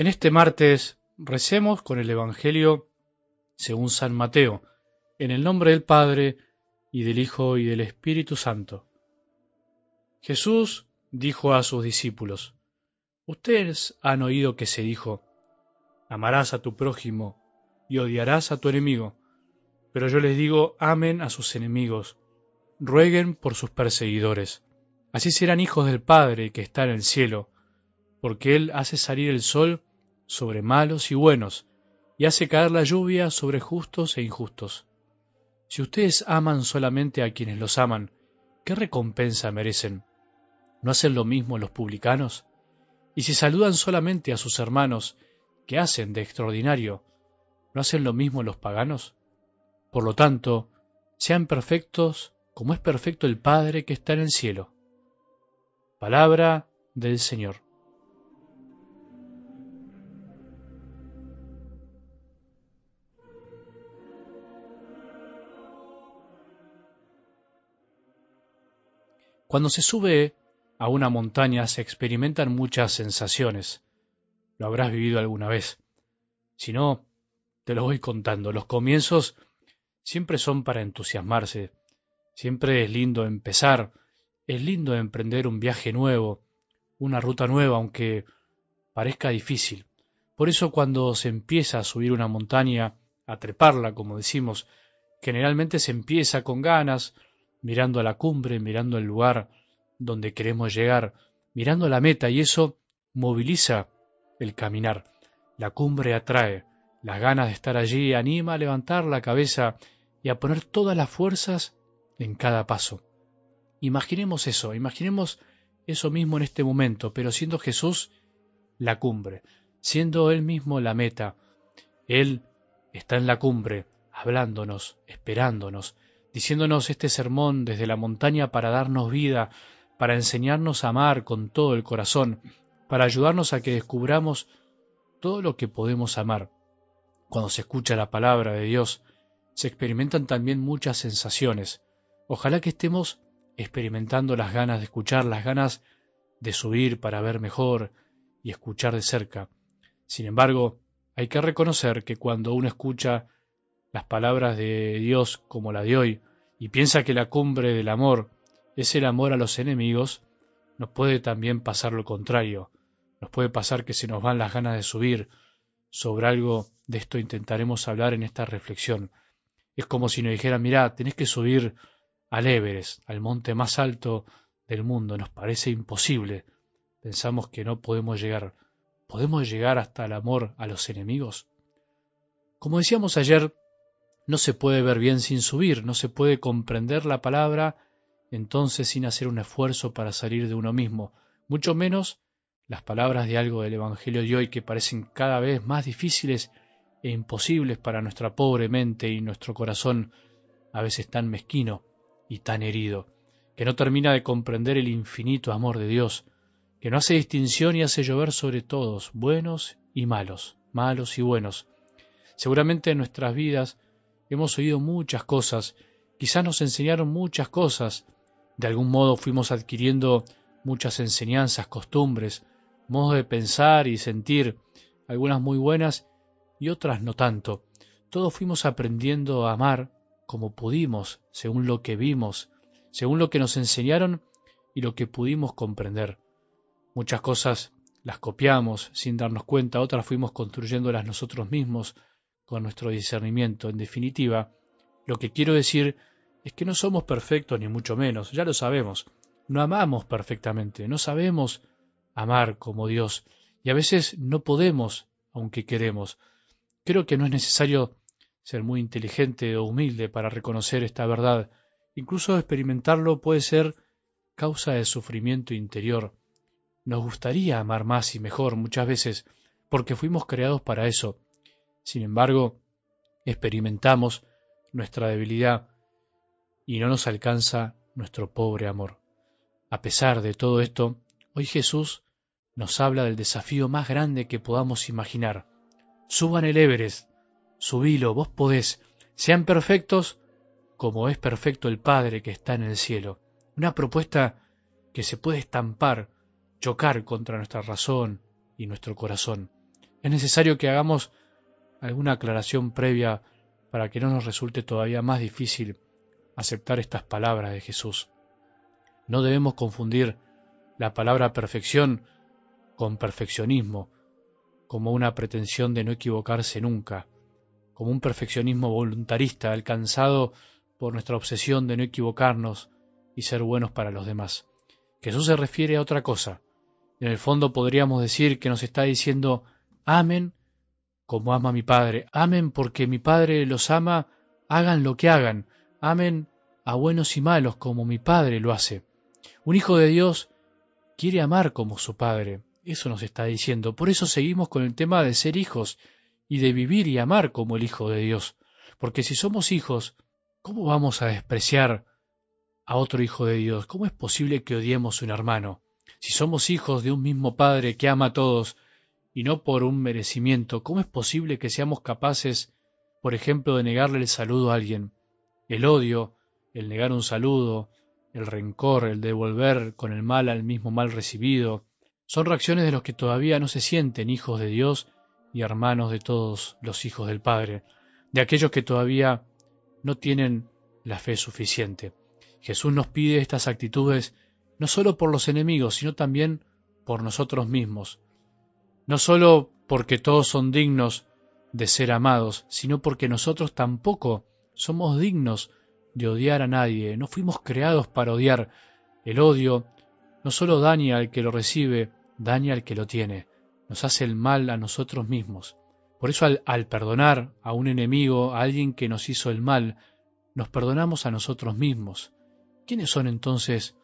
En este martes recemos con el Evangelio según San Mateo, en el nombre del Padre, y del Hijo, y del Espíritu Santo. Jesús dijo a sus discípulos, Ustedes han oído que se dijo, Amarás a tu prójimo y odiarás a tu enemigo. Pero yo les digo, amen a sus enemigos, rueguen por sus perseguidores. Así serán hijos del Padre que está en el cielo, porque Él hace salir el sol sobre malos y buenos, y hace caer la lluvia sobre justos e injustos. Si ustedes aman solamente a quienes los aman, ¿qué recompensa merecen? ¿No hacen lo mismo los publicanos? Y si saludan solamente a sus hermanos, ¿qué hacen de extraordinario? ¿No hacen lo mismo los paganos? Por lo tanto, sean perfectos como es perfecto el Padre que está en el cielo. Palabra del Señor. Cuando se sube a una montaña se experimentan muchas sensaciones. Lo habrás vivido alguna vez. Si no, te lo voy contando. Los comienzos siempre son para entusiasmarse. Siempre es lindo empezar. Es lindo emprender un viaje nuevo, una ruta nueva, aunque parezca difícil. Por eso cuando se empieza a subir una montaña, a treparla, como decimos, generalmente se empieza con ganas, mirando a la cumbre, mirando el lugar donde queremos llegar, mirando la meta y eso moviliza el caminar. La cumbre atrae, las ganas de estar allí anima a levantar la cabeza y a poner todas las fuerzas en cada paso. Imaginemos eso, imaginemos eso mismo en este momento, pero siendo Jesús la cumbre, siendo Él mismo la meta. Él está en la cumbre, hablándonos, esperándonos, diciéndonos este sermón desde la montaña para darnos vida, para enseñarnos a amar con todo el corazón, para ayudarnos a que descubramos todo lo que podemos amar. Cuando se escucha la palabra de Dios, se experimentan también muchas sensaciones. Ojalá que estemos experimentando las ganas de escuchar, las ganas de subir para ver mejor y escuchar de cerca. Sin embargo, hay que reconocer que cuando uno escucha las palabras de Dios como la de hoy, y piensa que la cumbre del amor es el amor a los enemigos, nos puede también pasar lo contrario. Nos puede pasar que se nos van las ganas de subir. Sobre algo de esto intentaremos hablar en esta reflexión. Es como si nos dijera, mirá, tenés que subir al Everest, al monte más alto del mundo. Nos parece imposible. Pensamos que no podemos llegar. ¿Podemos llegar hasta el amor a los enemigos? Como decíamos ayer, no se puede ver bien sin subir, no se puede comprender la palabra entonces sin hacer un esfuerzo para salir de uno mismo, mucho menos las palabras de algo del Evangelio de hoy que parecen cada vez más difíciles e imposibles para nuestra pobre mente y nuestro corazón a veces tan mezquino y tan herido, que no termina de comprender el infinito amor de Dios, que no hace distinción y hace llover sobre todos, buenos y malos, malos y buenos. Seguramente en nuestras vidas Hemos oído muchas cosas, quizás nos enseñaron muchas cosas, de algún modo fuimos adquiriendo muchas enseñanzas, costumbres, modos de pensar y sentir, algunas muy buenas y otras no tanto. Todos fuimos aprendiendo a amar como pudimos, según lo que vimos, según lo que nos enseñaron y lo que pudimos comprender. Muchas cosas las copiamos sin darnos cuenta, otras fuimos construyéndolas nosotros mismos, con nuestro discernimiento. En definitiva, lo que quiero decir es que no somos perfectos ni mucho menos, ya lo sabemos. No amamos perfectamente, no sabemos amar como Dios y a veces no podemos aunque queremos. Creo que no es necesario ser muy inteligente o humilde para reconocer esta verdad. Incluso experimentarlo puede ser causa de sufrimiento interior. Nos gustaría amar más y mejor muchas veces porque fuimos creados para eso. Sin embargo, experimentamos nuestra debilidad y no nos alcanza nuestro pobre amor. A pesar de todo esto, hoy Jesús nos habla del desafío más grande que podamos imaginar. Suban el Everest, subilo, vos podés, sean perfectos como es perfecto el Padre que está en el cielo. Una propuesta que se puede estampar, chocar contra nuestra razón y nuestro corazón. Es necesario que hagamos alguna aclaración previa para que no nos resulte todavía más difícil aceptar estas palabras de Jesús. No debemos confundir la palabra perfección con perfeccionismo, como una pretensión de no equivocarse nunca, como un perfeccionismo voluntarista alcanzado por nuestra obsesión de no equivocarnos y ser buenos para los demás. Jesús se refiere a otra cosa. En el fondo podríamos decir que nos está diciendo, amen como ama mi Padre, amen porque mi Padre los ama, hagan lo que hagan, amen a buenos y malos como mi Padre lo hace. Un hijo de Dios quiere amar como su Padre, eso nos está diciendo. Por eso seguimos con el tema de ser hijos y de vivir y amar como el Hijo de Dios. Porque si somos hijos, ¿cómo vamos a despreciar a otro hijo de Dios? ¿Cómo es posible que odiemos a un hermano? Si somos hijos de un mismo Padre que ama a todos y no por un merecimiento, ¿cómo es posible que seamos capaces, por ejemplo, de negarle el saludo a alguien? El odio, el negar un saludo, el rencor, el devolver con el mal al mismo mal recibido, son reacciones de los que todavía no se sienten hijos de Dios y hermanos de todos los hijos del Padre, de aquellos que todavía no tienen la fe suficiente. Jesús nos pide estas actitudes no solo por los enemigos, sino también por nosotros mismos, no solo porque todos son dignos de ser amados, sino porque nosotros tampoco somos dignos de odiar a nadie, no fuimos creados para odiar. El odio no solo daña al que lo recibe, daña al que lo tiene, nos hace el mal a nosotros mismos. Por eso al, perdonar a un enemigo, a alguien que nos hizo el mal, nos perdonamos a nosotros mismos. ¿Quiénes son entonces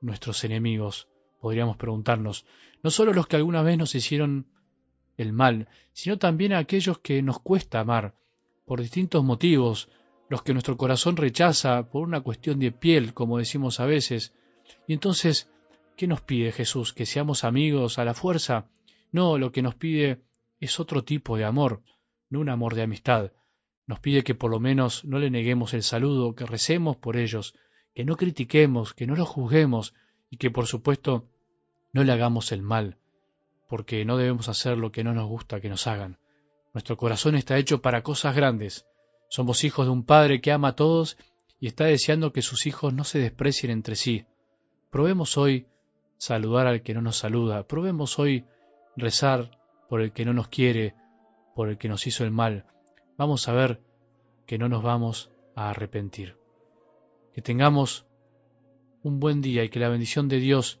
nuestros enemigos? Podríamos preguntarnos. No solo los que alguna vez nos hicieron el mal, sino también a aquellos que nos cuesta amar, por distintos motivos, los que nuestro corazón rechaza por una cuestión de piel, como decimos a veces. Y entonces ¿Qué nos pide Jesús? ¿Que seamos amigos a la fuerza? No, lo que nos pide es otro tipo de amor, no un amor de amistad. Nos pide que por lo menos no le neguemos el saludo, que recemos por ellos, que no critiquemos, que no los juzguemos y que por supuesto no le hagamos el mal, porque no debemos hacer lo que no nos gusta que nos hagan. Nuestro corazón está hecho para cosas grandes. Somos hijos de un Padre que ama a todos y está deseando que sus hijos no se desprecien entre sí. Probemos hoy saludar al que no nos saluda. Probemos hoy rezar por el que no nos quiere, por el que nos hizo el mal. Vamos a ver que no nos vamos a arrepentir. Que tengamos un buen día y que la bendición de Dios,